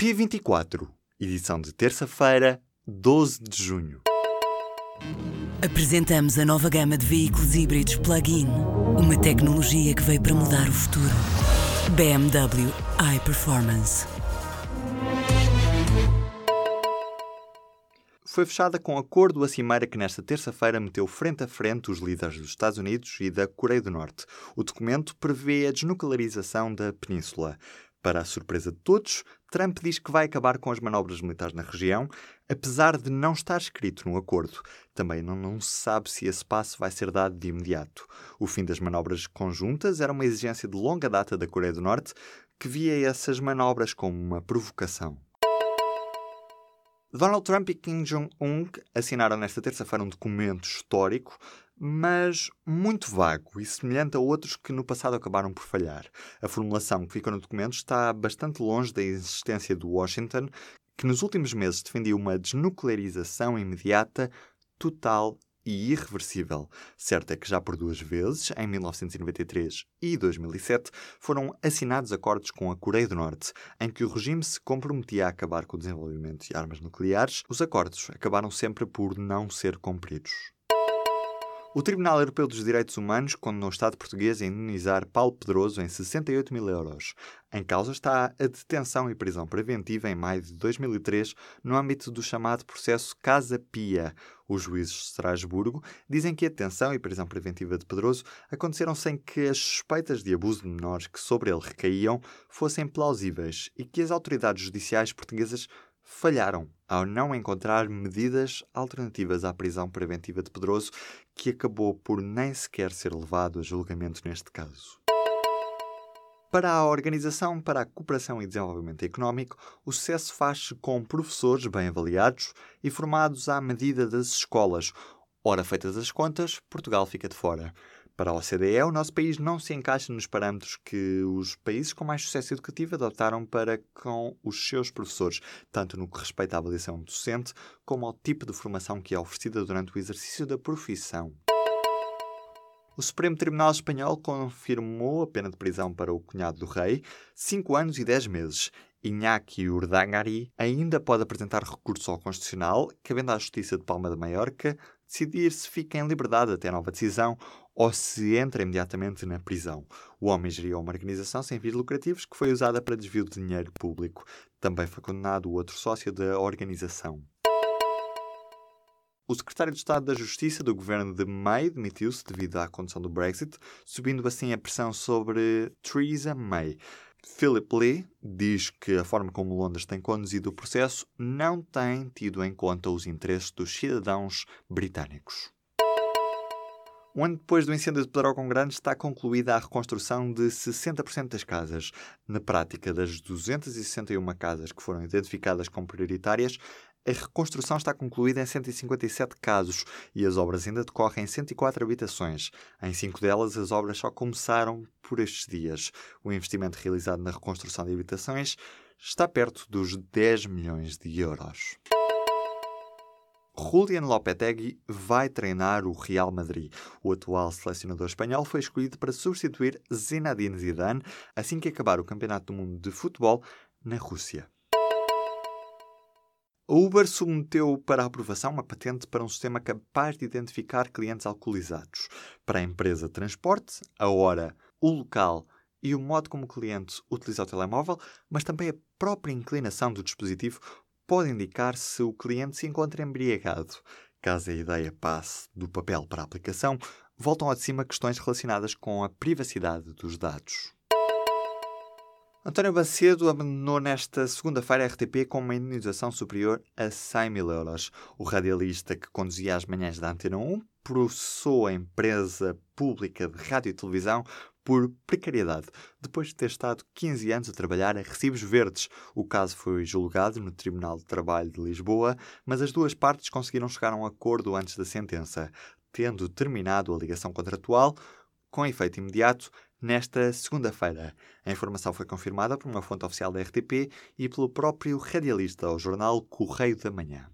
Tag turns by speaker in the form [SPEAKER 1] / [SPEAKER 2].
[SPEAKER 1] P24, edição de terça-feira, 12 de junho.
[SPEAKER 2] Apresentamos a nova gama de veículos híbridos plug-in. Uma tecnologia que veio para mudar o futuro. BMW iPerformance.
[SPEAKER 1] Foi fechada com acordo a cimeira que nesta terça-feira meteu frente a frente os líderes dos Estados Unidos e da Coreia do Norte. O documento prevê a desnuclearização da península. Para a surpresa de todos, Trump diz que vai acabar com as manobras militares na região, apesar de não estar escrito no acordo. Também não, não, se sabe se esse passo vai ser dado de imediato. O fim das manobras conjuntas era uma exigência de longa data da Coreia do Norte, que via essas manobras como uma provocação. Donald Trump e Kim Jong-un assinaram nesta terça-feira um documento histórico, mas muito vago e semelhante a outros que no passado acabaram por falhar. A formulação que fica no documento está bastante longe da insistência de Washington, que nos últimos meses defendia uma desnuclearização imediata, total e irreversível. Certo é que já por duas vezes, em 1993 e 2007, foram assinados acordos com a Coreia do Norte, em que o regime se comprometia a acabar com o desenvolvimento de armas nucleares. Os acordos acabaram sempre por não ser cumpridos. O Tribunal Europeu dos Direitos Humanos condenou o Estado português a indenizar Paulo Pedroso em 68 mil euros. Em causa está a detenção e prisão preventiva em maio de 2003 no âmbito do chamado processo Casa Pia. Os juízes de Estrasburgo dizem que a detenção e prisão preventiva de Pedroso aconteceram sem que as suspeitas de abuso de menores que sobre ele recaíam fossem plausíveis e que as autoridades judiciais portuguesas falharam ao não encontrar medidas alternativas à prisão preventiva de Pedroso, que acabou por nem sequer ser levado a julgamento neste caso. Para a Organização para a Cooperação e Desenvolvimento Económico, o sucesso faz-se com professores bem avaliados e formados à medida das escolas. Ora feitas as contas, Portugal fica de fora. Para a OCDE, o nosso país não se encaixa nos parâmetros que os países com mais sucesso educativo adotaram para com os seus professores, tanto no que respeita à avaliação docente, como ao tipo de formação que é oferecida durante o exercício da profissão. O Supremo Tribunal Espanhol confirmou a pena de prisão para o cunhado do rei, 5 anos e 10 meses. Iñaki Urdangari ainda pode apresentar recurso ao Constitucional, cabendo à Justiça de Palma de Maiorca decidir se fica em liberdade até nova decisão ou se entra imediatamente na prisão. O homem geria uma organização sem fins lucrativos que foi usada para desvio de dinheiro público. Também foi condenado o outro sócio da organização. O secretário de Estado da Justiça do governo de May demitiu-se devido à condução do Brexit, subindo assim a pressão sobre Theresa May. Philip Lee diz que a forma como Londres tem conduzido o processo não tem tido em conta os interesses dos cidadãos britânicos. Um ano depois do incêndio de Pedrógão Grande está concluída a reconstrução de 60% das casas. Na prática, das 261 casas que foram identificadas como prioritárias, a reconstrução está concluída em 157 casos e as obras ainda decorrem em 104 habitações. Em cinco delas, as obras só começaram por estes dias. O investimento realizado na reconstrução de habitações está perto dos 10 milhões de euros. Julian Lopetegui vai treinar o Real Madrid. O atual selecionador espanhol foi escolhido para substituir Zinedine Zidane assim que acabar o Campeonato do Mundo de Futebol na Rússia. A Uber submeteu para aprovação uma patente para um sistema capaz de identificar clientes alcoolizados. Para a empresa de transporte, a hora, o local e o modo como o cliente utiliza o telemóvel, mas também a própria inclinação do dispositivo pode indicar se o cliente se encontra embriagado. Caso a ideia passe do papel para a aplicação, voltam ao de cima questões relacionadas com a privacidade dos dados. António Bacedo abandonou nesta segunda-feira a RTP com uma indenização superior a 100 mil euros. O radialista que conduzia as manhãs da Antena 1 processou a empresa pública de rádio e televisão por precariedade, depois de ter estado 15 anos a trabalhar a recibos verdes. O caso foi julgado no Tribunal de Trabalho de Lisboa, mas as duas partes conseguiram chegar a um acordo antes da sentença, tendo terminado a ligação contratual com efeito imediato nesta segunda-feira. A informação foi confirmada por uma fonte oficial da RTP e pelo próprio radialista ao jornal Correio da Manhã.